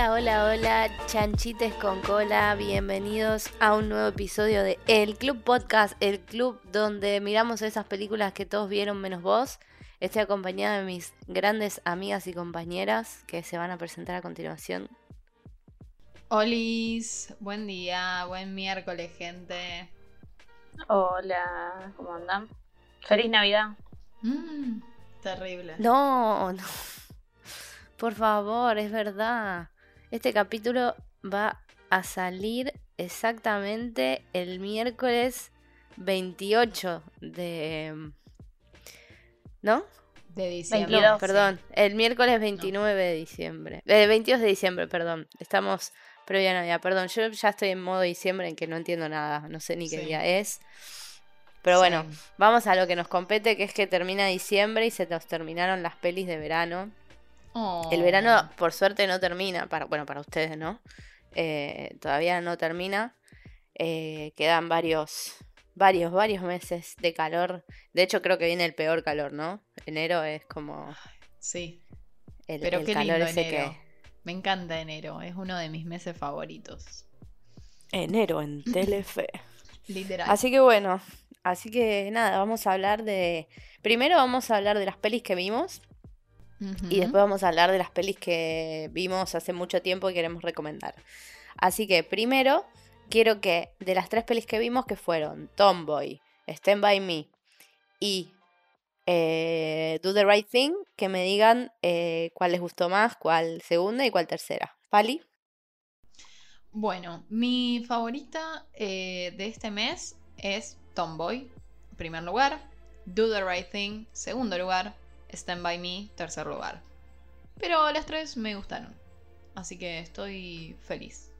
Hola, hola, hola, chanchites con cola, bienvenidos a un nuevo episodio de El Club Podcast, el club donde miramos esas películas que todos vieron menos vos. Estoy acompañada de mis grandes amigas y compañeras que se van a presentar a continuación. Olis, buen día, buen miércoles, gente. Hola, ¿cómo andan? Feliz Navidad. Mm, terrible. No, no. Por favor, es verdad. Este capítulo va a salir exactamente el miércoles 28 de... ¿No? De diciembre. 22. Perdón, el miércoles 29 de diciembre. Eh, 22 de diciembre, perdón. Estamos previa a Navidad. Perdón, yo ya estoy en modo diciembre en que no entiendo nada. No sé ni qué Sí. día es. Pero bueno, Sí. vamos a lo que nos compete, que es que termina diciembre y se nos terminaron las pelis de verano. Oh. El verano, por suerte, no termina. Para, bueno, para ustedes, ¿no? Eh, todavía no termina. Eh, quedan varios, varios, varios meses de calor. De hecho, creo que viene el peor calor, ¿no? Enero es como Sí, el, pero el qué calor lindo ese enero. que. Me encanta enero, es uno de mis meses favoritos. Enero en Telefe. Literal. Así que bueno, así que nada, vamos a hablar de. Primero vamos a hablar de las pelis que vimos. Y después vamos a hablar de las pelis que vimos hace mucho tiempo y queremos recomendar. Así que primero quiero que de las tres pelis que vimos, que fueron Tomboy, Stand By Me y eh, Do the Right Thing, que me digan eh, cuál les gustó más, cuál segunda y cuál tercera. Pali, Bueno, mi favorita eh, de este mes es Tomboy, en primer lugar. Do the Right Thing, segundo lugar. Stand By Me, tercer lugar. Pero las tres me gustaron. Así que estoy feliz.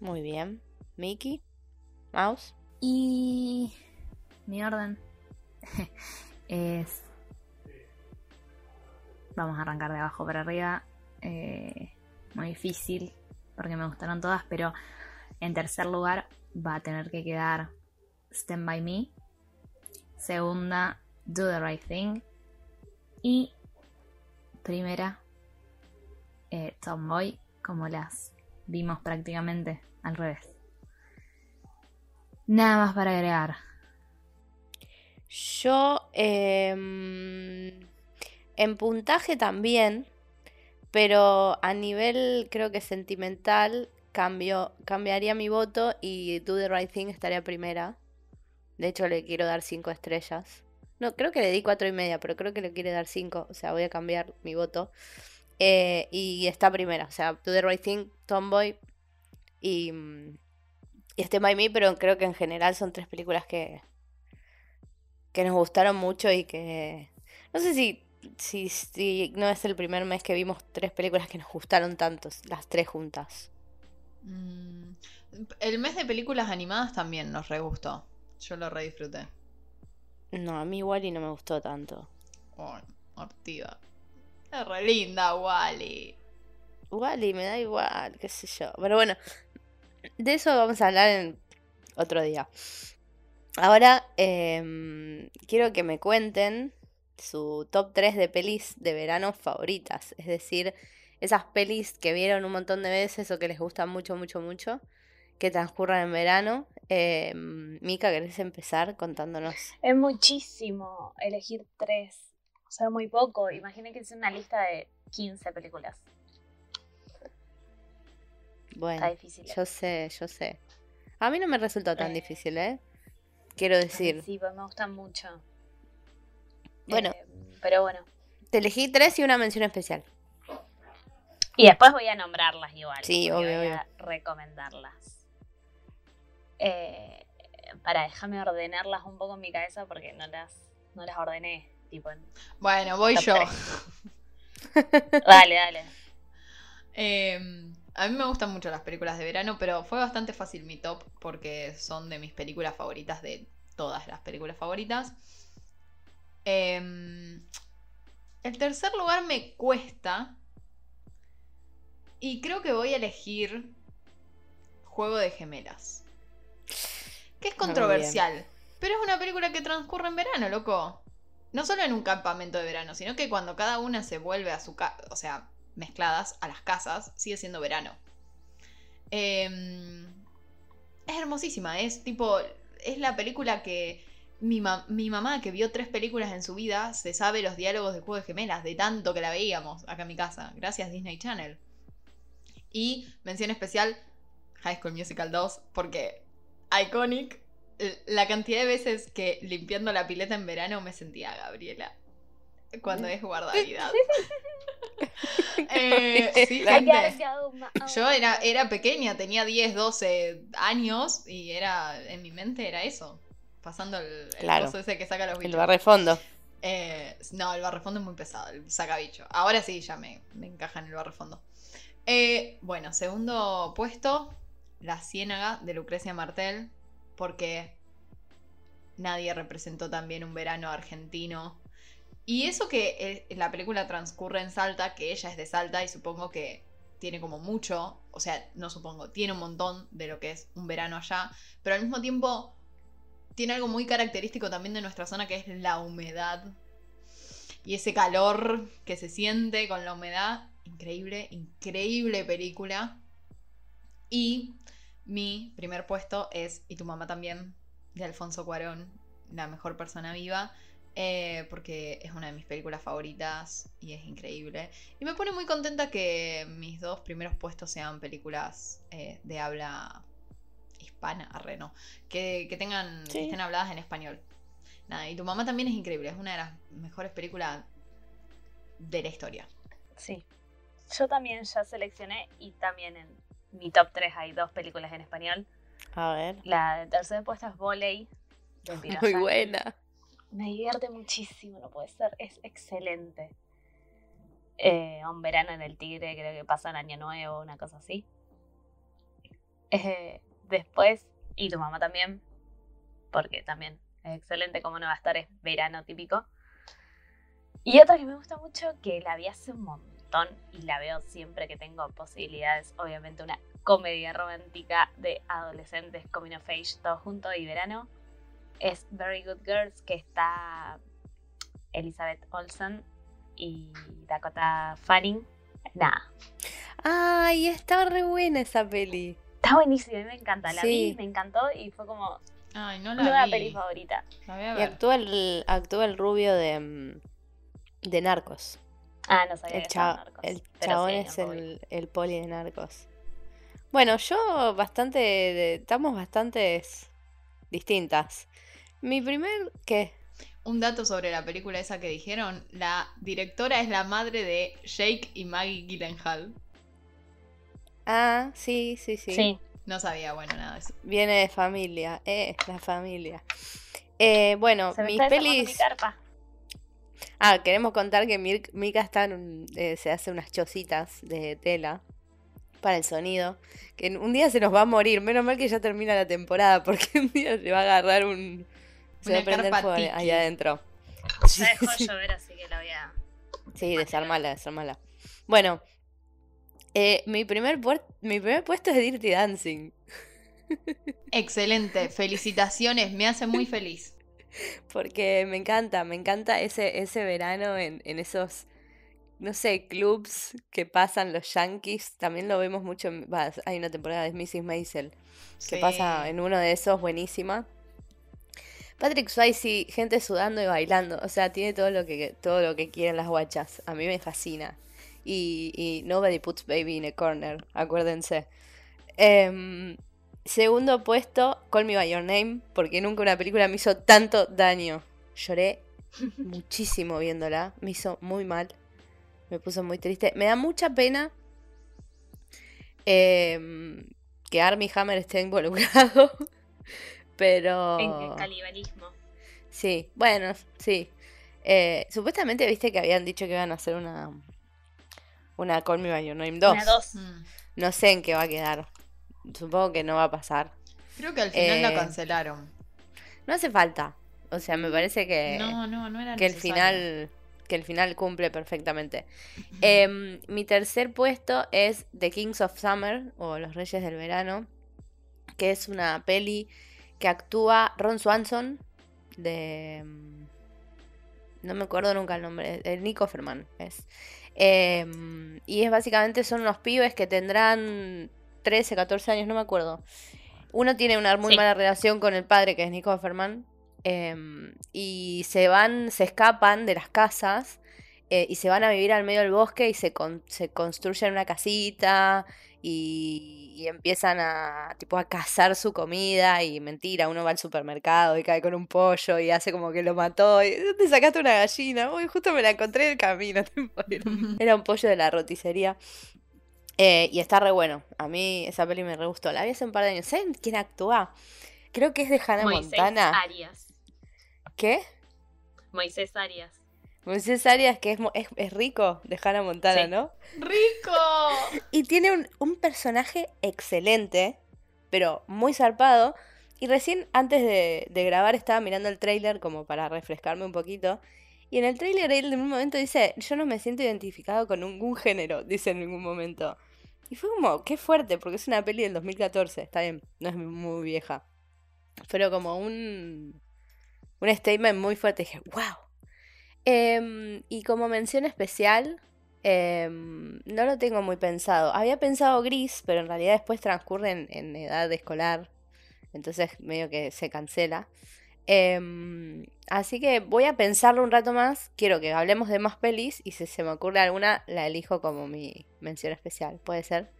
muy bien. Mickey, Mouse, Y mi orden es... Vamos a arrancar de abajo para arriba. Eh, muy difícil porque me gustaron todas, pero en tercer lugar va a tener que quedar Stand By Me. Segunda, Do the Right Thing. Y primera, eh, Tomboy, como las vimos prácticamente al revés. Nada más para agregar. Yo em, en puntaje también, pero a nivel creo que sentimental cambio, cambiaría mi voto y Do the Right Thing estaría primera. De hecho le quiero dar cinco estrellas. No, creo que le di cuatro y media, pero creo que le quiere dar cinco. O sea, voy a cambiar mi voto. Eh, y está primera. O sea, Do the Right Thing, Tomboy y, y Stand By Me, pero creo que en general son tres películas que, que nos gustaron mucho y que no sé si, si, si no es el primer mes que vimos tres películas que nos gustaron tantos, las tres juntas. Mm, El mes de películas animadas también nos re gustó. Yo lo re disfruté. No, a mí Wally no me gustó tanto. Oh, Ortiva. Es re linda, Wally. Wally me da igual, qué sé yo. Pero bueno, de eso vamos a hablar en otro día. Ahora em, quiero que me cuenten su top 3 de pelis de verano favoritas. Es decir, esas pelis que vieron un montón de veces o que les gustan mucho, mucho, mucho, que transcurran en verano. Em, Mica, ¿querés empezar contándonos? Es muchísimo elegir tres. O sea, muy poco. Imaginen que es una lista de 15 películas. Bueno, Está difícil. yo sé, yo sé. A mí no me resultó tan Eh, difícil, ¿eh? Quiero decir. Sí, pues me gustan mucho. Bueno. Eh, pero bueno. Te elegí tres y una mención especial. Y después voy a nombrarlas igual. Sí, obvio, voy obvio. a recomendarlas. Eh, para déjame ordenarlas un poco en mi cabeza porque no las, no las ordené. Tipo en- Bueno, voy yo. Dale, dale. Eh, a mí me gustan mucho las películas de verano, pero fue bastante fácil mi top porque son de mis películas favoritas de todas las películas favoritas. Eh, el tercer lugar me cuesta. Y creo que voy a elegir Juego de Gemelas. Que es controversial. Pero es una película que transcurre en verano, loco. No solo en un campamento de verano, sino que cuando cada una se vuelve a su casa. O sea, mezcladas a las casas, sigue siendo verano. Em, es hermosísima, es tipo, es la película que mi, mi, mamá, que vio tres películas en su vida, se sabe los diálogos de Juego de Gemelas, de tanto que la veíamos acá en mi casa. Gracias Disney Channel. Y mención especial, High School Musical 2, porque iconic, la cantidad de veces que limpiando la pileta en verano me sentía Gabriela. Cuando es guardavidad. eh, sí, Yo era, era pequeña, tenía 10, 12 años y era en mi mente era eso. Pasando el, el ese que saca los bichos. El barrefondo. Eh, no, el barrefondo es muy pesado, el saca bicho. Ahora sí, ya me, me encaja en el barrefondo. Eh, bueno, segundo puesto, La Ciénaga de Lucrecia Martel, porque nadie representó también un verano argentino. Y eso que la película transcurre en Salta, que ella es de Salta y supongo que tiene como mucho, o sea, no supongo, tiene un montón de lo que es un verano allá, pero al mismo tiempo tiene algo muy característico también de nuestra zona que es la humedad y ese calor que se siente con la humedad Increíble, increíble película. Y mi primer puesto es Y tu mamá también, de Alfonso Cuarón, la mejor persona viva. Eh, porque es una de mis películas favoritas y es increíble. Y me pone muy contenta que mis dos primeros puestos sean películas eh, de habla hispana, arreno, que, que tengan, que estén habladas en español. Nada, y tu mamá también es increíble, es una de las mejores películas de la historia. Sí, yo también ya seleccioné y también en mi top 3 hay dos películas en español. A ver. La de tercera puesta es Volley. Muy buena. Me divierte muchísimo, no puede ser. Es excelente. Eh, un verano en el Tigre, creo que pasa en Año Nuevo, una cosa así. Eh, después, y tu mamá también, porque también es excelente como no va a estar, es verano típico. Y otra que me gusta mucho, que la vi hace un montón y la veo siempre que tengo posibilidades. Obviamente una comedia romántica de adolescentes, coming of age, todo junto y verano. Es Very Good Girls, que está Elizabeth Olsen y Dakota Fanning. Nada. Ay, está re buena esa peli. Está buenísima, me encanta. La vi, me encantó y fue como Ay, no la una peli favorita. Y actúa el, actúa el rubio de, mm, de Narcos. Ah, no sabía el, el chabón es el, el, poli de narcos. Bueno, yo bastante. estamos bastante distintas. Mi primer. ¿Qué? Un dato sobre la película esa que dijeron: la directora es la madre de Jake y Maggie Gyllenhaal. Ah, sí, sí, sí. Sí. No sabía, bueno, nada de eso. Viene de familia, eh, la familia. Eh, bueno, mis pelis. Ah, queremos contar que Mika está eh, se hace unas chocitas de tela para el sonido. Que un día se nos va a morir. Menos mal que ya termina la temporada, porque un día se va a agarrar un. Se va a prender fuego ahí adentro. Ya dejó llover, así que la voy a. Sí, desarmala, desarmala. Bueno, eh, mi, primer mi primer puesto es Dirty Dancing. Excelente, felicitaciones, me hace muy feliz. Porque me encanta, me encanta ese, ese verano en, en esos, no sé, clubs que pasan los yankees. También lo vemos mucho. hay una temporada de Mrs. Maisel que pasa en uno de esos, buenísima. Patrick Swayze, gente sudando y bailando. O sea, tiene todo lo que, todo lo que quieren las guachas. A mí me fascina. Y, y Nobody Puts Baby in a Corner, acuérdense. Eh, Segundo puesto, Call Me By Your Name, porque nunca una película me hizo tanto daño. Lloré muchísimo viéndola, me hizo muy mal, me puso muy triste. Me da mucha pena em, que Army Hammer esté involucrado, pero... En canibalismo. Sí, bueno, sí. Eh, supuestamente viste que habían dicho que iban a hacer una... Una Call Me By Your Name 2. Una 2. No sé en qué va a quedar. Supongo que no va a pasar. Creo que al final la Eh, cancelaron. No hace falta. O sea, me parece que, No, no, no era que el final que el final cumple perfectamente. Em, mi tercer puesto es The Kings of Summer o Los Reyes del Verano, que es una peli que actúa Ron Swanson de em, no me acuerdo nunca el nombre, el Nick Offerman es. Em, y es básicamente, son unos pibes que tendrán 13, 14 años, no me acuerdo. Uno tiene una muy Sí. mala relación con el padre, que es Nico Offerman. em, y se van, se escapan de las casas eh, y se van a vivir al medio del bosque y se, con- se construyen una casita y, y empiezan a, tipo, a cazar su comida y mentira, uno va al supermercado y cae con un pollo y hace como que lo mató y ¿dónde sacaste una gallina? Uy, justo me la encontré en el camino. tipo, era, un- era un pollo de la roticería. Eh, y está re bueno. A mí esa peli me re gustó. La vi hace un par de años. ¿Saben quién actúa? Creo que es de Hannah Moisés Montana. Arias. ¿Qué? Moisés Arias. Moisés Arias, que es, es, es rico de Hannah Montana, Sí. ¿no? ¡Rico! Y tiene un, un personaje excelente, pero muy zarpado. Y recién antes de, de grabar estaba mirando el tráiler como para refrescarme un poquito. Y en el tráiler él en un momento dice, yo no me siento identificado con ningún género, dice en ningún momento. Y fue como, qué fuerte, porque es una peli del 2014, está bien, no es muy vieja. Pero como un, un statement muy fuerte, dije, wow. Em, y como mención especial, em, no lo tengo muy pensado. Había pensado Gris, pero en realidad después transcurre en, en edad escolar. Entonces medio que se cancela. Em, así que voy a pensarlo un rato más. Quiero que hablemos de más pelis y si se me ocurre alguna, la elijo como mi mención especial. ¿Puede ser?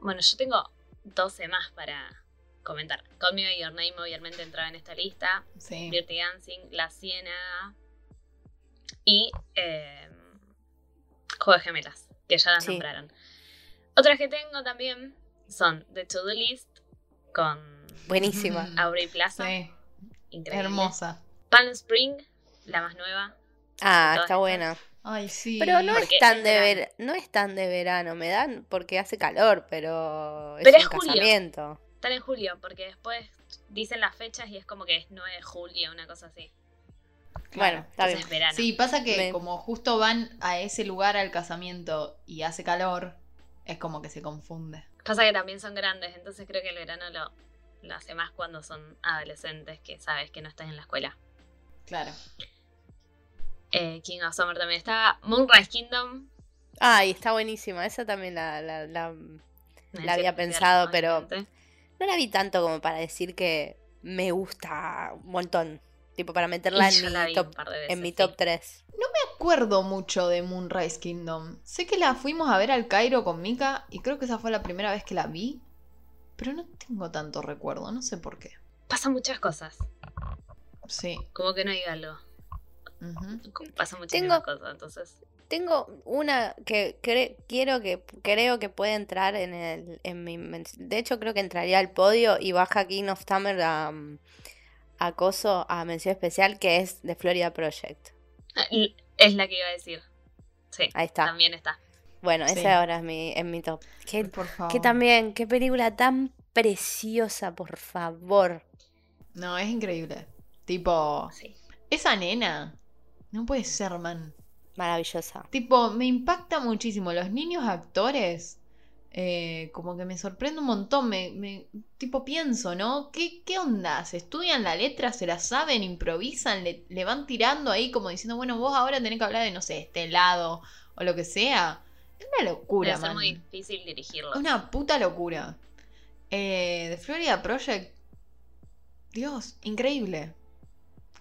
Bueno, yo tengo 12 más para comentar. Call Me By Your Name obviamente entraba en esta lista. Sí. Dirty Dancing, La Ciénaga y eh, Juego de Gemelas, que ya las Sí. nombraron. Otras que tengo también son The To Do List con Buenísima. Aubrey Plaza, Sí, increíble. hermosa. Palm Spring, la más nueva. Ah, está estas. buena. Ay, sí. Pero no es tan es de verano. ver, no es tan de verano, me dan porque hace calor, pero es Pero un es julio. casamiento. Están en julio, porque después dicen las fechas y es como que es 9 de julio, una cosa así. Bueno, está bien. Verano. Sí, pasa que Me- como justo van a ese lugar al casamiento y hace calor, es como que se confunde. Pasa que también son grandes, entonces creo que el verano lo, lo hace más cuando son adolescentes, que sabes que no estás en la escuela. Claro. Eh, King of Summer también está. Moonrise Kingdom. Ay, está buenísima. Esa también la, la, la- La había pensado, pero- no la vi tanto como para decir que me gusta un montón. Tipo, para meterla en mi top, en mi top sí. 3. Me acuerdo mucho de Moonrise Kingdom. Sé que la fuimos a ver al Cairo con Mika y creo que esa fue la primera vez que la vi. Pero no tengo tanto recuerdo, no sé por qué. Pasan muchas cosas. Sí. Como que no hay algo. Pasan muchísimas cosas, entonces. Tengo una que cre- quiero que creo que puede entrar en el en mi de hecho creo que entraría al podio y baja King of Summer a, a coso a mención especial que es de Florida Project. Ah, Es la que iba a decir. Sí, Ahí está. también está. Bueno, Sí. ese ahora es mi en mi top. Que, Por favor. que también, qué película tan preciosa, por favor. No, es increíble. Tipo, Sí. esa nena. No puede ser, man. Maravillosa. Tipo, me impacta muchísimo. Los niños actores, eh, como que me sorprende un montón. Me, me- tipo, pienso, ¿no? ¿Qué, ¿Qué onda? ¿Se estudian la letra? ¿Se la saben? ¿Improvisan? Le, le van tirando ahí como diciendo, bueno, vos ahora tenés que hablar de, no sé, este lado o lo que sea? Es una locura, Debe ser muy difícil dirigirlo. Una puta locura. Eh, The Florida Project. Dios, increíble.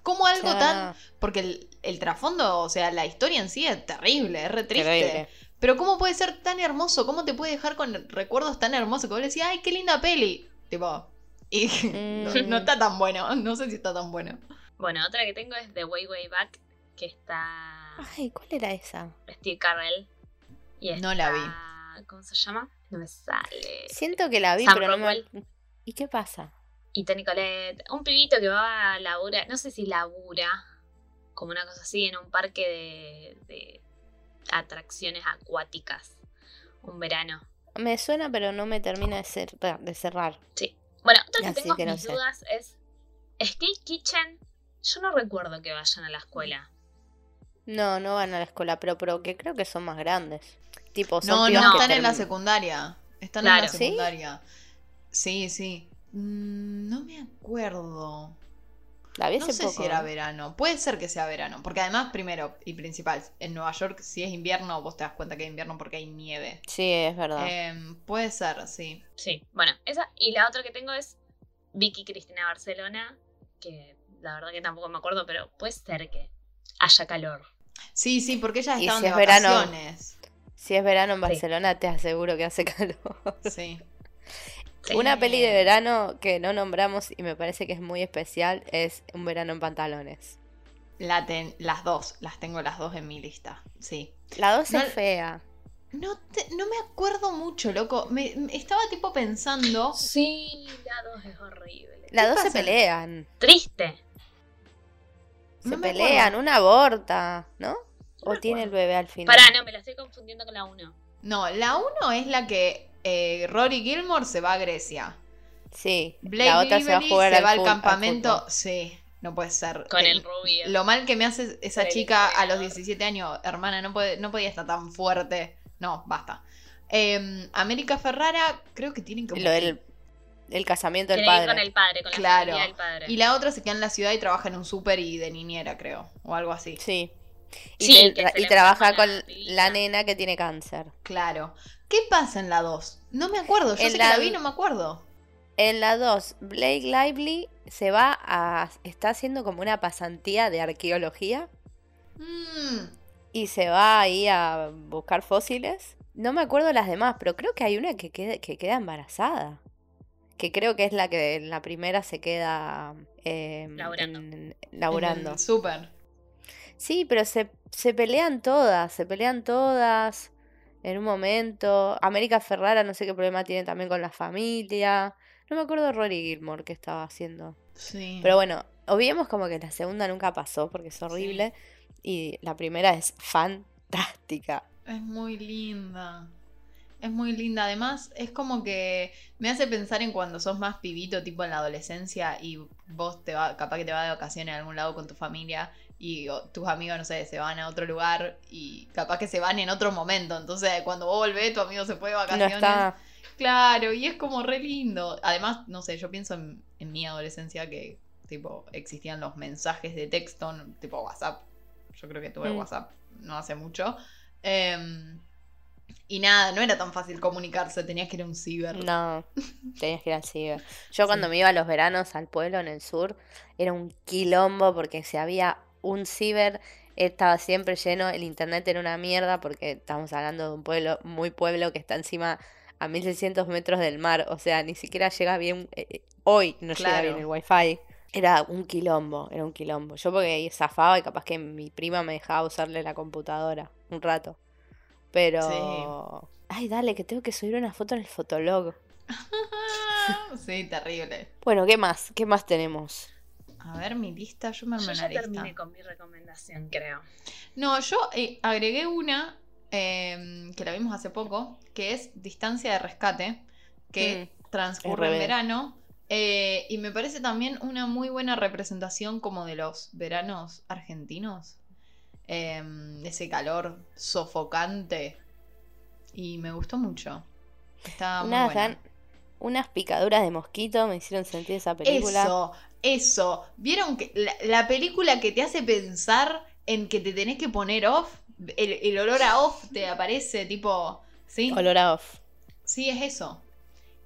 ¿Cómo algo tan porque el, el trasfondo, o sea, la historia en sí es terrible, es re triste. Terrible. Pero ¿cómo puede ser tan hermoso? ¿Cómo te puede dejar con recuerdos tan hermosos que vos le decís, ay, qué linda peli? Tipo, y no, Mm. no está tan bueno, no sé si está tan bueno. Bueno, otra que tengo es The Way Way Back, que está Ay, ¿cuál era esa? Steve Carell. Y No la está- ¿Cómo se llama? No me sale. Siento que la vi, Sam pero no me... ¿Y qué pasa? Y Tony Colette. Un pibito que va a labura, no sé si labura, como una cosa así, en un parque de, de atracciones acuáticas. Un verano. Me suena, pero no me termina de, cer- de cerrar. Bueno, otra que Así tengo que no mis sé. dudas es Skate Kitchen. Yo no recuerdo que vayan a la escuela. No, no van a la escuela, pero, pero que creo que son más grandes. Tipo, son No, no, que están en la secundaria. Están en la secundaria. Sí, sí. Mm, no me acuerdo. La vi No sé poco. si era verano. Puede ser que sea verano. Porque además, primero y principal, en Nueva York, si es invierno, vos te das cuenta que es invierno porque hay nieve. Sí, es verdad. Em, puede ser, sí. Sí, bueno, esa. Y la otra que tengo es Vicky Cristina Barcelona, que la verdad que tampoco me acuerdo, pero puede ser que haya calor. Sí, sí, porque ellas estaban si de es verano. Si es verano en Sí. Barcelona, te aseguro que hace calor. Sí. Sí. Una peli de verano que no nombramos y me parece que es muy especial es Un verano en pantalones. La ten- las dos, las tengo las dos en mi lista. Sí. La 2 No- es fea. No, te- no me acuerdo mucho, loco. Me, me- estaba tipo pensando. Sí, la dos es horrible. La 2 se pelean. Triste. Se No pelean, una aborta, ¿no? O tiene el bebé al final. Pará, no, me la estoy confundiendo con la 1. No, la uno es la que eh, Rory Gilmore se va a Grecia. Sí, Blake la otra se va a jugar al, al fu- campamento. fútbol. sí, no puede ser. Con el rubio. Lo mal que me hace esa chica a los entrenador. 17 años, hermana, no, puede, no podía estar tan fuerte. No, basta. Eh, América Ferrara, creo que tienen que. Lo del el casamiento del ir padre. con el padre, con la Claro. familia del padre. Y la otra se queda en la ciudad y trabaja en un súper y de niñera, creo. O algo así. Sí. Y, Sí, te- trabaja con la nena que tiene cáncer. Claro. ¿Qué pasa en la 2? No me acuerdo. Yo En sé la- que la vi, no me acuerdo. En la 2, Blake Lively se va a. está haciendo como una pasantía de arqueología Mm, y se va ahí a buscar fósiles. No me acuerdo las demás, pero creo que hay una que queda, que queda embarazada. Que creo que es la que en la primera se queda eh, Laburando. en- laburando. en el súper. Sí, pero se, se pelean todas, se pelean todas en un momento. América Ferrara no sé qué problema tiene también con la familia. No me acuerdo de Rory Gilmore qué estaba haciendo. Sí. Pero bueno, obviemos como que la segunda nunca pasó porque es horrible. Y la primera es fantástica. Es muy linda. Es muy linda. Además, es como que me hace pensar en cuando sos más pibito, tipo en la adolescencia, y vos te va, capaz que te vas de vacaciones a algún lado con tu familia y o, tus amigos, no sé, se van a otro lugar y capaz que se van en otro momento. Entonces, cuando vos volvés, tu amigo se fue de No vacaciones. está. Claro, y es como re lindo. Además, no sé, yo pienso en, en mi adolescencia que, tipo, existían los mensajes de texto, no- tipo WhatsApp. Yo creo que tuve Mm. WhatsApp no hace mucho. Em, y nada, no era tan fácil comunicarse, tenías que ir a un ciber. No, tenías que ir al ciber. Yo cuando Sí. me iba a los veranos al pueblo en el sur, era un quilombo porque si había un ciber, estaba siempre lleno, el internet era una mierda porque estamos hablando de un pueblo, muy pueblo que está encima a 1600 metros del mar, o sea, ni siquiera llega bien, eh, eh, hoy no llega bien el wifi. Era un quilombo, era un quilombo. Yo porque zafaba y capaz que mi prima me dejaba usarle la computadora un rato. Pero... Ay, dale, que tengo que subir una foto en el fotolog. sí, terrible. Bueno, ¿qué más? ¿Qué más tenemos? A ver, mi lista, yo me armé Yo una ya lista. terminé con mi recomendación, creo. No, yo eh, agregué una eh, que la vimos hace poco, que es Distancia de Rescate, que transcurre en verano. eh, y me parece también una muy buena representación como de los veranos argentinos. Eh, ese calor sofocante. Y me gustó mucho. Está muy buena. gan- unas picaduras de mosquito me hicieron sentir esa película. Eso, eso. ¿Vieron que la, la película que te hace pensar en que te tenés que poner off? El, el olor a off te aparece, tipo. ¿Sí? Olor a off. Sí, es eso.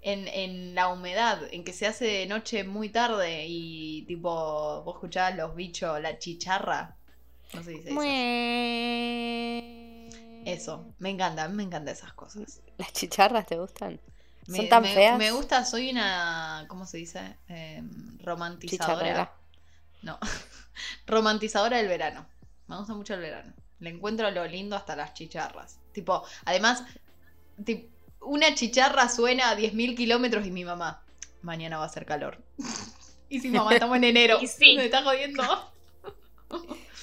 En, en la humedad, en que se hace de noche muy tarde y tipo, vos escuchabas los bichos, la chicharra. No sé si se dice. Eso, me encanta, me encantan esas cosas. ¿Las chicharras te gustan? Me, ¿Son tan me- feas? me gusta, soy una, ¿cómo se dice? Em, romantizadora. Chicharrera. No, romantizadora del verano. Me gusta mucho el verano. Le encuentro lo lindo hasta las chicharras. Tipo, además, una chicharra suena a 10.000 kilómetros y mi mamá, mañana va a hacer calor. y si mamá estamos en enero, Y sí. me está jodiendo.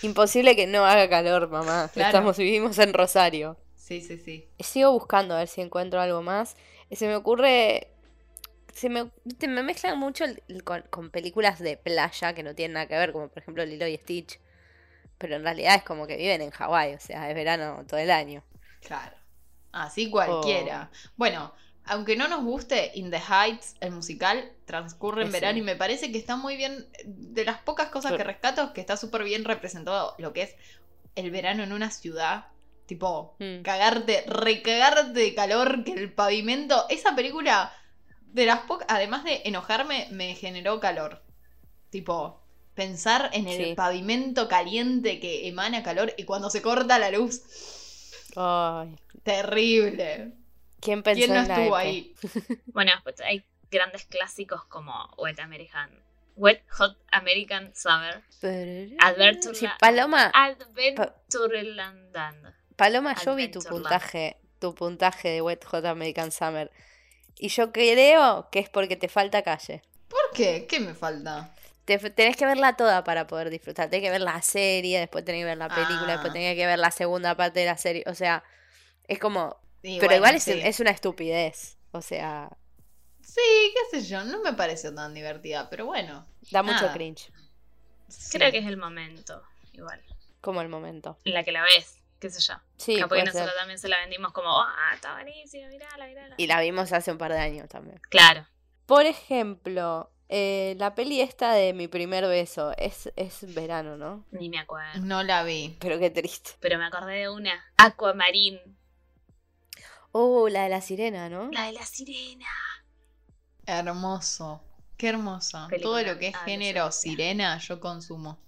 Imposible que no haga calor, mamá. Claro. Estamos, vivimos en Rosario. Sí, sí, sí. Sigo buscando a ver si encuentro algo más. Se me ocurre. Se me, viste, me mezclan mucho el- el con, con películas de playa que no tienen nada que ver, como por ejemplo Lilo y Stitch. Pero en realidad es como que viven en Hawái, o sea, es verano todo el año. Claro. Así cualquiera. Bueno, aunque no nos guste, In the Heights, el musical, transcurre en Sí. verano y me parece que está muy bien, de las pocas cosas que rescato, es que está súper bien representado lo que es el verano en una ciudad. Tipo, Mm. cagarte, recagarte de calor, que el pavimento, esa película, de las pocas, además de enojarme, me generó calor. Tipo, pensar en el Sí. pavimento caliente que emana calor y cuando se corta la luz, Ay, terrible. ¿quién pensó ¿Quién no en la estuvo ahí? Bueno, pues hay grandes clásicos como Wet American. Wet Hot American Summer. Adventure- Sí, Paloma, Adventureland. Paloma, yo vi tu puntaje, tu puntaje de Wet Hot American Summer. Y yo creo que es porque te falta calle. ¿Por qué? ¿Qué me falta? Te, tenés que verla toda para poder disfrutar. Tenés que ver la serie, después tenés que ver la película, Ah. después tenés que ver la segunda parte de la serie. O sea, es como. Y pero bueno, igual es, sí. es una estupidez. O sea, Sí, qué sé yo, no me pareció tan divertida, pero bueno. da mucho cringe. Sí. Creo que es el momento, igual. Como el momento. En la que la ves, qué sé yo. Sí, Capaz que nosotros ser. también se la vendimos como, ah, está buenísima, mirala, mirala. Y la vimos hace un par de años también. Claro. Por ejemplo, eh, la peli esta de mi primer beso es, es verano, ¿no? Ni me acuerdo. No la vi. Pero qué triste. Pero me acordé de una. Aquamarine. Oh, la de la sirena, ¿no? La de la sirena. Hermoso. Qué hermoso. Película Todo lo que es adolescencia. género sirena, yo consumo.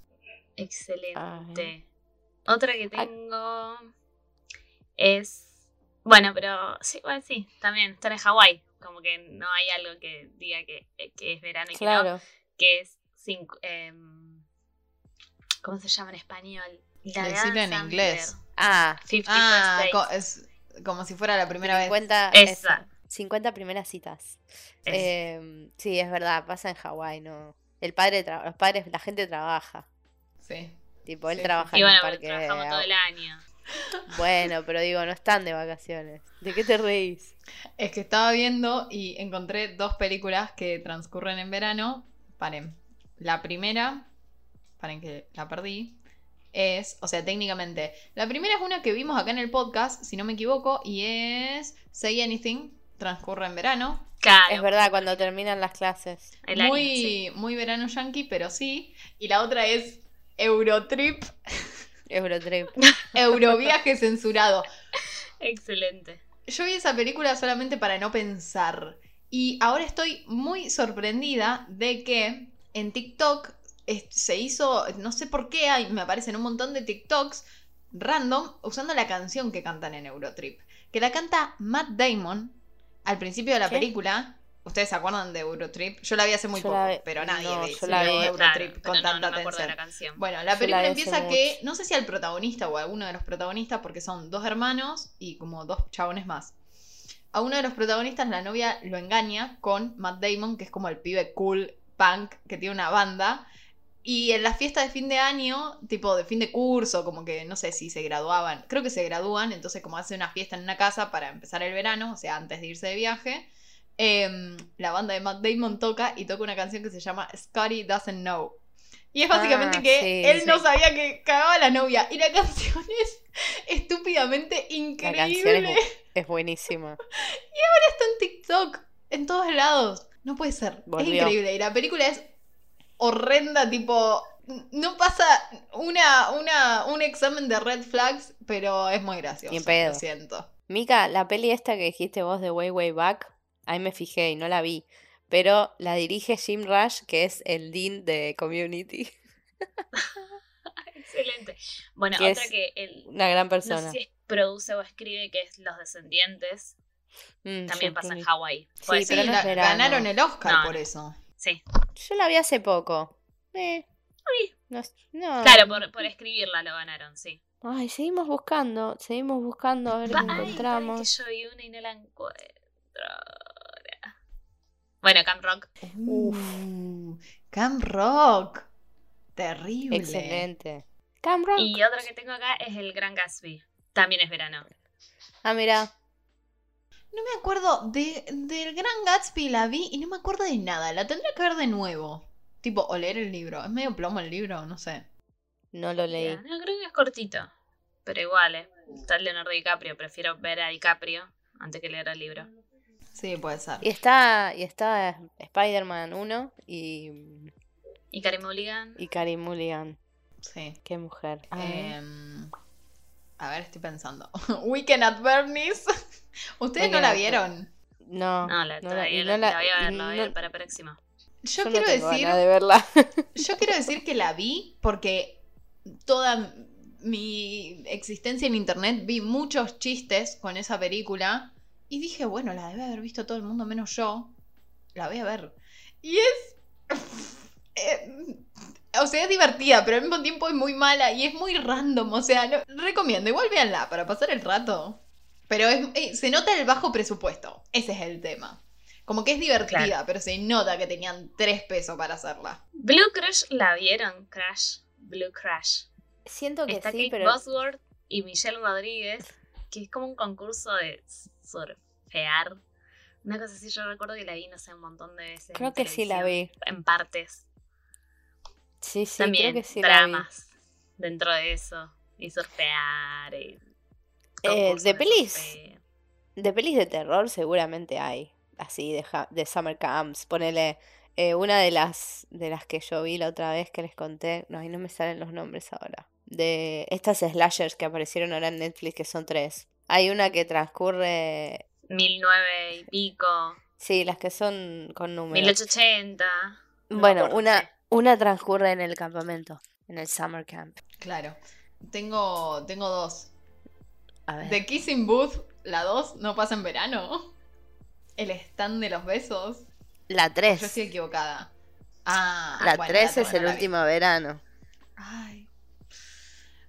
Excelente. Otra que tengo es. Bueno, pero sí, bueno, sí, también estar en Hawái. Como que no hay algo que diga que, que es verano y que no. Claro. Que es. cinco- em, ¿Cómo se llama en español? La de Decirlo en inglés. Ah, 50 Ah, co- es como si fuera la primera vez. 50, Esa. eso, 50 primeras citas. Es- Eh, sí, es verdad, pasa en Hawái, ¿no? El padre, los padres, la gente trabaja. Sí. Tipo, él Sí, trabaja y en bueno, un porque parque. trabajamos todo el año. Bueno, pero digo, no están de vacaciones. ¿De qué te reís? Es que estaba viendo y encontré dos películas que transcurren en verano. Paren. La primera, paren que la perdí, es, o sea, técnicamente, la primera es una que vimos acá en el podcast, si no me equivoco, y es Say Anything, transcurre en verano. Claro. Es verdad, cuando terminan las clases. El año, muy, sí. muy verano yankee, pero sí. Y la otra es Eurotrip, Eurotrip. Euroviaje censurado. Excelente. Yo vi esa película solamente para no pensar. Y ahora estoy muy sorprendida de que en TikTok se hizo, no sé por qué, hay, me aparecen un montón de TikToks random usando la canción que cantan en Eurotrip. Que la canta Matt Damon al principio de la ¿Qué? película. ¿Ustedes se acuerdan de Eurotrip? Yo la vi hace muy Yo poco, pero nadie no, yo la vi. Eurotrip Claro, con no, tanta no atención. Bueno, la la película empieza que, mucho. no sé si al protagonista o a uno de los protagonistas, porque son dos hermanos y como dos chabones más. A uno de los protagonistas la novia lo engaña con Matt Damon, que es como el pibe cool punk que tiene una banda. Y en la fiesta de fin de año, tipo de fin de curso, como que no sé si se graduaban, creo que se gradúan, entonces como hace una fiesta en una casa para empezar el verano, o sea, antes de irse de viaje, em, la banda de Matt Damon toca y toca una canción que se llama Scotty Doesn't Know. Y es básicamente Ah, que sí, él no sabía que cagaba a la novia. Y la canción es estúpidamente La increíble. canción es, bu- es buenísima. Está en TikTok, en todos lados. No puede ser. Volvió. Es increíble. Y la película es horrenda, tipo. No pasa una, una, un examen de red flags, pero es muy gracioso. Lo siento. Mika, la peli esta que dijiste vos de Way Way Back, ahí me fijé y no la vi. Pero la dirige Jim Rush, que es el dean de Community. Excelente. Bueno, Que otra es que él Una gran no persona. sé si es- produce o escribe, que es Los Descendientes, Mm, también pasa en. Hawái. Sí, pero no ganaron el Oscar No, por no. eso. Sí. Yo la vi hace poco. Eh, no, no. Claro, por, por escribirla lo ganaron, sí. Ay, seguimos buscando, seguimos buscando a ver qué ay, encontramos. que yo vi una y no la encuentro. Bueno, Camp Rock. Uf. Uh, Camp Rock. Terrible. Excelente. Cam Rock. Y otra que tengo acá es el Gran Gatsby. También es verano. Ah, mira. No me acuerdo de, del Gran Gatsby, la vi y no me acuerdo de nada. La tendría que ver de nuevo. Tipo, o leer el libro. Es medio plomo el libro, no sé. No lo leí. Ya, No, creo que es cortito. Pero igual, ¿eh? Está Leonardo DiCaprio. Prefiero ver a DiCaprio antes que leer el libro. Sí, puede ser. Y está, y está Spider-Man 1 y, Y Carey Mulligan. y Carey Mulligan. Sí. Qué mujer. A ver. Em, a ver, estoy pensando. Weekend at Bernie's. ¿Ustedes no la vieron? no, No, la, no todavía la, no la- la voy a ver, la voy a no- ver para próxima. Yo, no quiero tengo decir, de verla. yo quiero decir que la vi porque toda mi existencia en internet vi muchos chistes con esa película y dije, bueno, la debe haber visto todo el mundo menos yo. La voy a ver. Y es eh, o sea, es divertida, pero al mismo tiempo es muy mala y es muy random. O sea, no- recomiendo, igual véanla para pasar el rato. Pero es- eh, se nota el bajo presupuesto. Ese es el tema. Como que es divertida, Claro. pero se nota que tenían tres pesos para hacerla. Blue Crush la vieron, Crash. Blue Crash. Siento que Está sí, Kate pero Bosworth y Michelle Rodríguez, que es como un concurso de surfear. Una cosa así, yo recuerdo que la vi, no sé, un montón de veces. creo que sí la vi. En partes. Sí, sí, También creo que sí la vi. dramas dentro de eso. Y surfear. Y Eh, de pelis. De pelis de terror seguramente hay. Así, de, de Summer Camps. Ponele eh, una de las, de las que yo vi la otra vez que les conté. No, ahí no me salen los nombres ahora. De estas slashers que aparecieron ahora en Netflix, que son tres. Hay una que transcurre. Mil nueve y pico. Sí, las que son con números. 1880. no Bueno, una, una transcurre en el campamento, en el Summer Camp. Claro. Tengo, tengo dos. A ver. The Kissing Booth, la dos, no pasa en verano. El stand de los besos. La Yo 3. estoy equivocada. Ah, La bueno, 3 tengo, es no el la vi. último verano. Ay.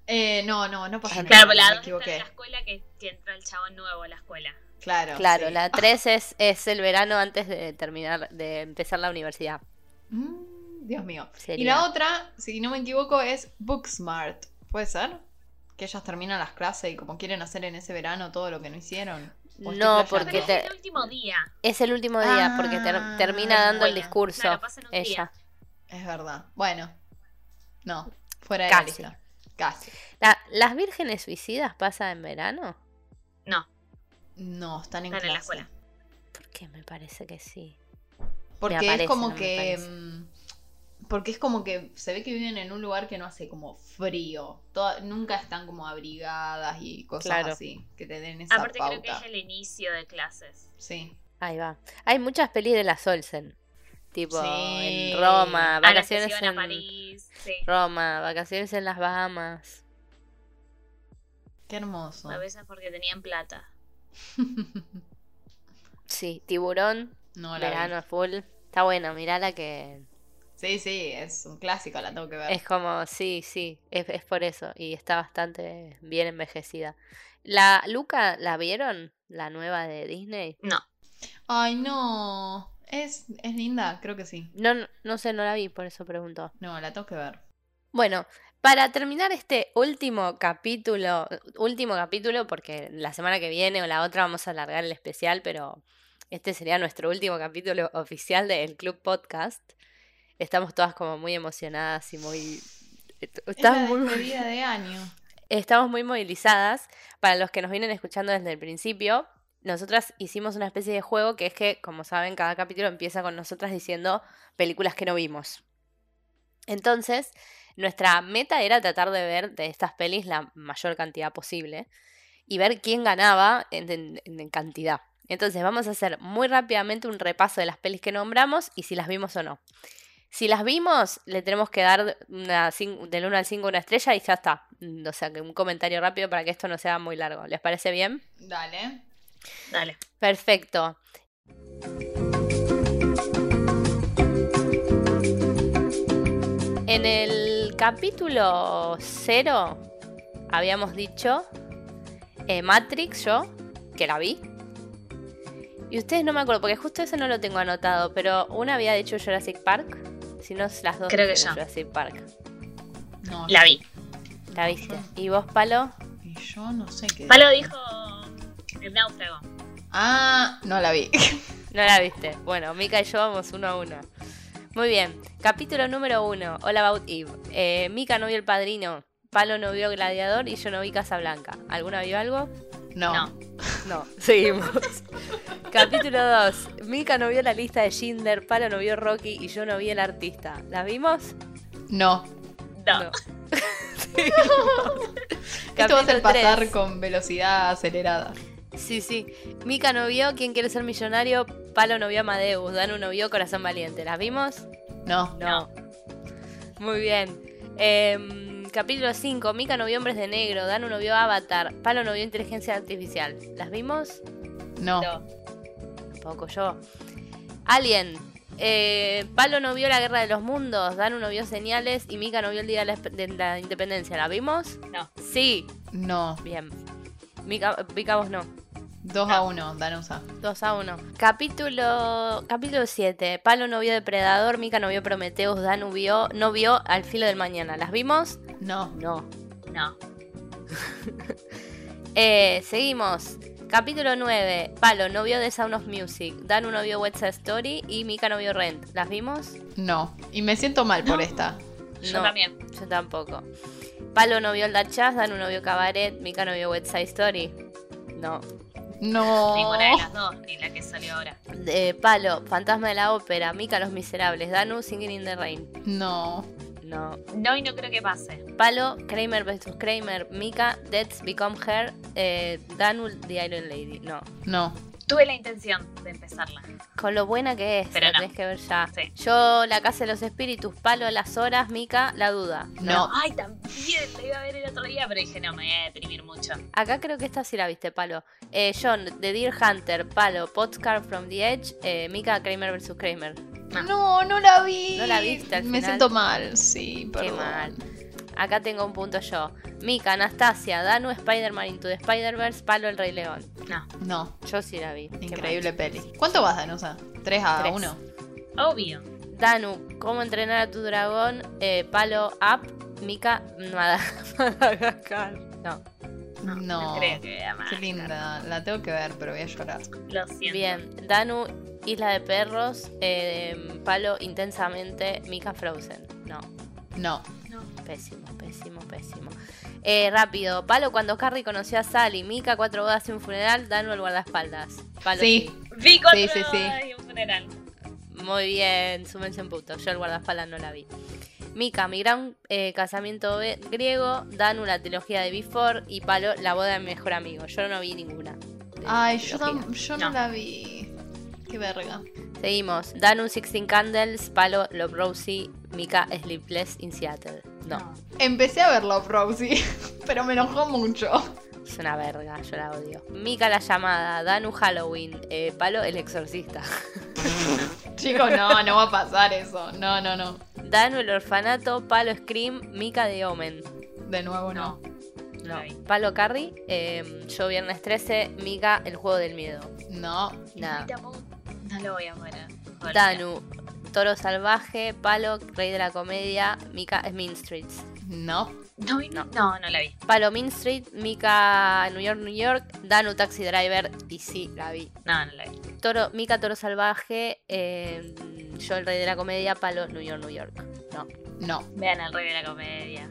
Eh, no, no, no pasa en Claro, verano, la me dos está en equivoqué. la escuela que, que entra el chabón nuevo a la escuela. Claro. Claro, sí. la 3 es, es el verano antes de terminar, de empezar la universidad. Mm, Dios mío. Y la otra, si no me equivoco, es Booksmart. ¿Puede ser? Que ellas terminan las clases y como quieren hacer en ese verano todo lo que no hicieron. ¿O estoy No, porque te- es el último día. Es el último día porque ter- Ah, termina dando el discurso. claro, ella. día. Es verdad. Bueno. No. Fuera de Casi. la lista. Casi. La- ¿Las vírgenes suicidas pasa en verano? No, No, están en están en la escuela. ¿Por qué me parece que sí? Porque aparece, es como no que. mm, Porque es como que se ve que viven en un lugar que no hace como frío. Toda- nunca están como abrigadas y cosas Claro. así. Que te den esa Aparte creo que es el inicio de clases. Sí. Ahí va. Hay muchas pelis de las Olsen. Tipo Sí. en Roma, A las que vacaciones a en París. Sí. Roma, vacaciones en las Bahamas. Qué hermoso. A veces porque tenían plata. Sí, Tiburón, no la vi. verano full. Está bueno, mirala que Sí, sí, es un clásico, la tengo que ver. es como, sí, sí, es, es por eso. Y está bastante bien envejecida. ¿La Luca la vieron? La nueva de Disney. No. Ay, no. Es, es linda, creo que sí. No, no, no sé, no la vi, por eso pregunto. No, la tengo que ver. Bueno, para terminar este último capítulo, último capítulo, porque la semana que viene o la otra vamos a alargar el especial, pero este sería nuestro último capítulo oficial del Club Podcast. Estamos todas como muy emocionadas y muy... Es Estamos muy, de año. estamos muy movilizadas. Para los que nos vienen escuchando desde el principio, nosotras hicimos una especie de juego que es que, como saben, cada capítulo empieza con nosotras diciendo películas que no vimos. Entonces, nuestra meta era tratar de ver de estas pelis la mayor cantidad posible y ver quién ganaba en, en- en cantidad. Entonces, vamos a hacer muy rápidamente un repaso de las pelis que nombramos y si las vimos o no. Si las vimos, le tenemos que dar una del 1 al 5 una estrella y ya está. Mm, O sea, que un comentario rápido para que esto no sea muy largo. ¿Les parece bien? Dale. Dale. Perfecto. En el capítulo 0 habíamos dicho eh, Matrix, yo, que la vi. Y ustedes no me acuerdo, porque justo eso no lo tengo anotado, pero una había dicho Jurassic Park. Si no, las dos Creo que yo. Jurassic Park. No, La vi. ¿La viste? ¿Y vos, Palo? Y yo no sé qué. Palo dijo el náufrago. Ah, no la vi. No la viste. Bueno, Mika y yo vamos uno a uno. Muy bien. Capítulo número uno. All About Eve. Eh, Mika no vio El Padrino. Palo no vio Gladiador y yo no vi Casablanca. ¿Alguna vio algo? No. No. No, seguimos. Capítulo 2. Mika no vio la lista de Schindler, Palo no vio Rocky y yo no vi el artista. ¿La vimos? No. No. No. Esto va a ser pasar tres. con velocidad acelerada. Sí, sí. Mika no vio ¿Quién quiere ser millonario? Palo no vio Amadeus. Danu no vio Corazón Valiente. ¿Las vimos? No. No. Muy bien. Em, capítulo 5. Mika no vio Hombres de Negro. Danu no vio Avatar. Palo no vio Inteligencia Artificial. ¿Las vimos? No. No. Poco yo. Alien. Eh, Palo no vio La Guerra de los Mundos. Danu no vio Señales. Y Mika no vio el Día de la, de la Independencia. ¿La vimos? No. Sí. No. Bien. Mika, Mika, vos no. 2 a 1, Danusa. 2 a 1. Capítulo capítulo 7. Palo no vio Depredador, Mika no vio Prometheus, Danu vio, no vio Al filo del mañana. ¿Las vimos? No. No. No. Eh, seguimos. Capítulo 9. Palo no vio The Sound of Music, Danu no vio West Side Story y Mika no vio Rent. ¿Las vimos? No. Y me siento mal por esta. Yo no, también. Yo tampoco. Palo no vio el Dachas, Danu no vio Cabaret, Mika no vio West Side Story. No. No. Ninguna de las dos, ni la que salió ahora. Eh, Palo, Fantasma de la Ópera, Mika Los Miserables, Danu Singing in the Rain. No. No. No, y no creo que pase. Palo, Kramer vs. Kramer, Mika, Deaths Become Her, eh, Danu, The Iron Lady. No. No. Tuve la intención de empezarla. Con lo buena que es, Pero la no. tenés que ver ya. Sí. Yo, La Casa de los Espíritus, Palo, Las Horas, Mika, La Duda. No. Ay, también la iba a ver el otro día, pero dije, no, me voy a deprimir mucho. Acá creo que esta sí la viste, Palo. Eh, John, The Deer Hunter, Palo, Postcard from the Edge, eh, Mika, Kramer vs. Kramer. No, no la vi. ¿No la viste al Me final? siento mal, sí, Qué perdón. mal. Acá tengo un punto yo. Mika, Anastasia, Danu, Spider-Man Into the Spider-Verse, Palo, El Rey León. No, No. Yo sí la vi. Increíble peli. ¿Cuánto vas, Danusa? 3 a Tres. 1. obvio. Danu, cómo entrenar a tu dragón, eh, palo up, Mika, nada. Madagascar. No. No, No. creo que. Qué linda. La tengo que ver, pero voy a llorar. Lo siento. Bien. Danu, Isla de Perros, eh, palo intensamente, Mika Frozen. No. No. No. Pésimo, pésimo, pésimo. Eh, rápido. Palo cuando Carrie conoció a Sally, Mika, cuatro bodas y un funeral, Danu el guardaespaldas. Palo Sí. Vi cuatro Sí, sí, sí. y un funeral. Muy bien, súmense en punto. Yo el guardaespaldas no la vi. Mika, mi gran eh, casamiento griego. Danu, la trilogía de Before. Y Palo, la boda de mi mejor amigo. Yo no vi ninguna. Ay, yo. No. la vi. Qué verga. Seguimos. Danu, Sixteen Candles. Palo, Love Rosie. Mika, Sleepless in Seattle. No, Empecé a verlo, Rosie, pero me enojó mucho. es una verga. Yo la odio. Mika, la llamada. Danu, Halloween. Eh, Palo, el exorcista. Chicos, no, no va a pasar eso. No, no, no. Danu, el orfanato. Palo, Scream. Mika, de Omen. De nuevo, no. No. Palo, Carrie. Eh, yo, Viernes 13. Mika, el juego del miedo. No. Nada. No lo voy a poner. Danu, Toro Salvaje, Palo, Rey de la Comedia, Mika, Mean Streets. No. No, vi- No. no, no la vi. Palo, Mean Street, Mika, New York, New York, Danu, Taxi Driver, y sí, la vi. No, no la vi. Toro, Mika, Toro Salvaje, eh, yo, el Rey de la Comedia, Palo, New York, New York. No. No. Vean el rey de la comedia.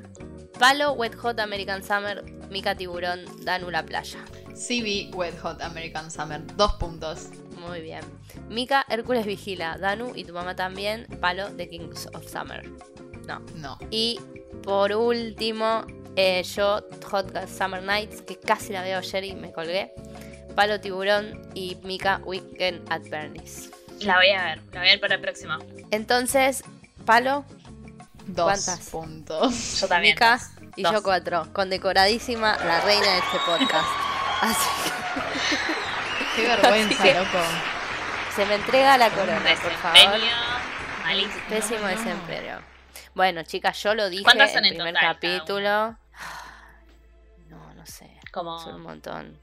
Palo, Wet Hot, American Summer, Mika, Tiburón, Danu, La Playa. Sí vi Wet Hot American Summer. Dos puntos. Muy bien. Mika, Hércules Vigila, Danu y tu mamá también, Palo, The Kings of Summer. No. No. Y por último, eh, yo, Hot Summer Nights, que casi la veo ayer y me colgué. Palo Tiburón y Mika Weekend at Bernie's. La voy a ver. La voy a ver para el próximo. Entonces, Palo, Dos ¿Cuántas? puntos. Yo también. Mika y Dos. yo cuatro. Condecoradísima la reina de este podcast. Así Qué vergüenza, que- loco. se me entrega la corona, por favor. Malísimo. Pésimo No. desempeño. Bueno, chicas, yo lo dije ¿Cuántas en el primer total capítulo. No, no sé. Como Son un montón.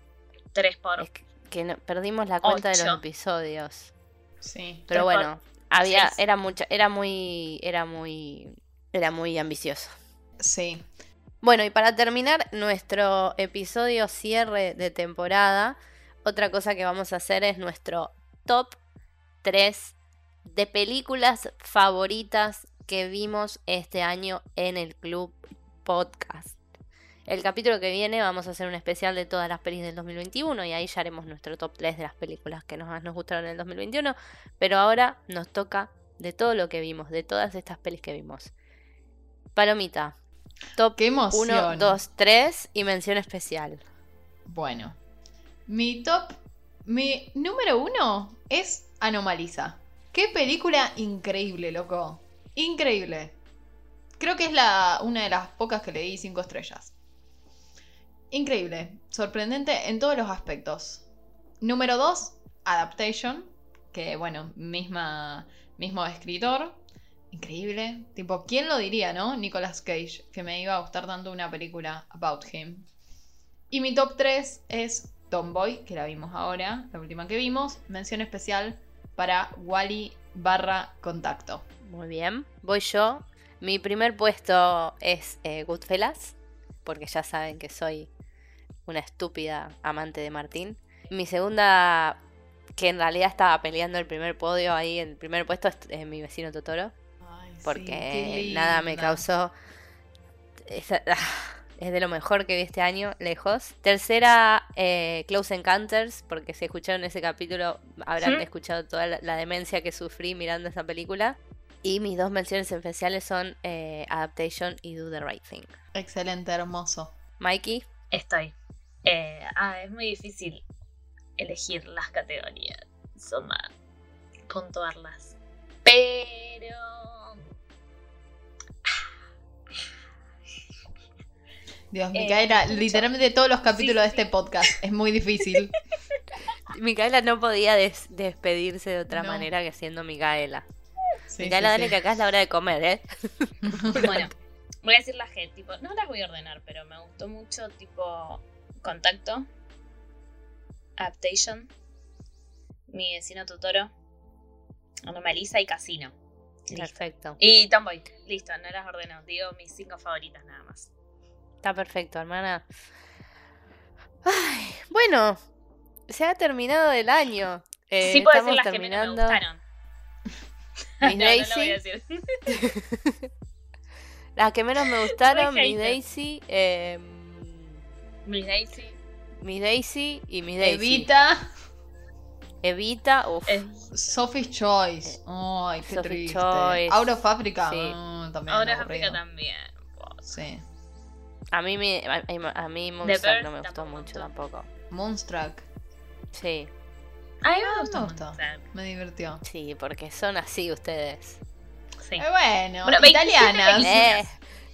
tres por. Es que, que no- perdimos la cuenta de los episodios. Sí. Pero Tres bueno, había, seis. era mucha, era muy, era muy, era muy ambicioso. Sí. Bueno, y para terminar nuestro episodio cierre de temporada, otra cosa que vamos a hacer es nuestro top 3 de películas favoritas que vimos este año en el Club Podcast. El capítulo que viene vamos a hacer un especial de todas las pelis del 2021 y ahí ya haremos nuestro top 3 de las películas que más nos gustaron en el 2021. Pero ahora nos toca de todo lo que vimos, de todas estas pelis que vimos. Palomita, top 1, 2, 3 y mención especial. Bueno, mi top, mi número uno es Anomaliza. Qué película increíble, loco. Increíble. Creo que es la, una de las pocas que le di cinco estrellas. Increíble, sorprendente en todos los aspectos. Número 2, Adaptation, que bueno, misma, mismo escritor. Increíble. Tipo, ¿quién lo diría, no? Nicolas Cage, que me iba a gustar tanto una película about him. Y mi top 3 es Tomboy, que la vimos ahora, la última que vimos. Mención especial para Wally barra contacto. Muy bien, voy yo. Mi primer puesto es eh, Goodfellas, porque ya saben que soy una estúpida amante de Martín. Mi segunda, que en realidad estaba peleando el primer podio ahí, el primer puesto es mi vecino Totoro, porque nada me causó... es de lo mejor que vi este año, lejos. Tercera, eh, Close Encounters, porque si escucharon ese capítulo habrán escuchado toda la, demencia que sufrí mirando esa película. Y mis dos menciones especiales son eh, Adaptation y Do the Right Thing. Excelente, hermoso. Mikey. Estoy. Eh, ah, es muy difícil elegir las categorías. Son más puntuarlas. Pero Dios, eh, Micaela, literalmente todos los capítulos de este podcast es muy difícil. Micaela no podía despedirse de otra manera que siendo Micaela. Micaela, dale que acá es la hora de comer, ¿eh? bueno, voy a decir la gente, tipo, no las voy a ordenar, pero me gustó mucho, tipo, Contacto, Adaptation, Mi vecino Tutoro, Anomalisa y Casino. Perfecto. Y Tomboy, listo, no las ordeno, digo mis cinco favoritas nada más. Está perfecto, hermana. Ay, bueno, se ha terminado el año. Eh, sí, puedo decir las terminando... que menos me gustaron. Miss Daisy. las que menos me gustaron, Miss Daisy. Eh, Miss Daisy. Miss Daisy y Miss Daisy. Evita. Evita, uff. Sophie's Choice. Ay, qué triste. Choice. Out of Africa. Sí. Mm, también Out of Africa también. Sí. A mí, me, a, mí Moonstruck no me gustó mucho tampoco. Moonstruck. Sí. A mí me gustó. Me, divirtió. Sí, porque son así ustedes. Sí. Eh, bueno, bueno italianas. Eh,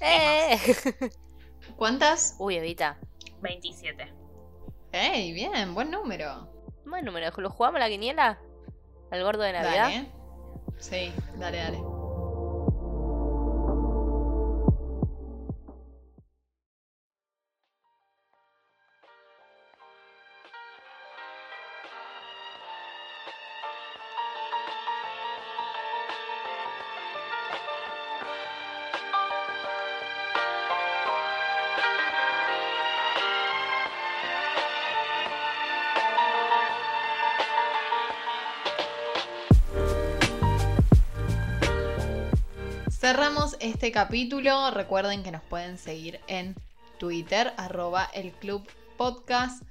eh. ¿Cuántas? Uy, Evita. 27. Ey, bien, buen número. Buen número. ¿Lo jugamos a la quiniela? ¿Al gordo de Navidad? Dale. Sí, dale, dale. Cerramos este capítulo. Recuerden que nos pueden seguir en Twitter, arroba el Club Podcast.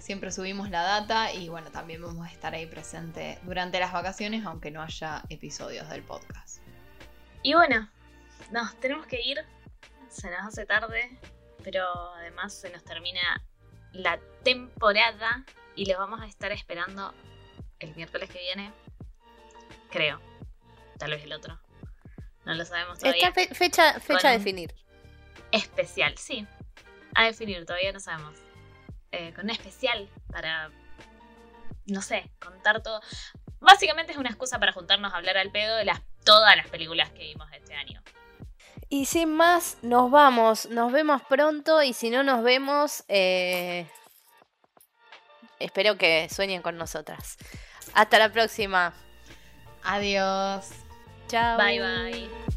Siempre subimos la data y bueno, también vamos a estar ahí presente durante las vacaciones, aunque no haya episodios del podcast. Y bueno, nos tenemos que ir. Se nos hace tarde, pero además se nos termina la temporada y los vamos a estar esperando el miércoles que viene. Creo. Tal vez el otro. No lo sabemos todavía. Fecha, fecha a definir. Especial, sí. A definir, todavía no sabemos. Eh, con un especial para, no sé, contar todo. Básicamente es una excusa para juntarnos a hablar al pedo de las, todas las películas que vimos este año. Y sin más, nos vamos. Nos vemos pronto y si no nos vemos, eh, espero que sueñen con nosotras. Hasta la próxima. Adiós. Chao. Bye bye.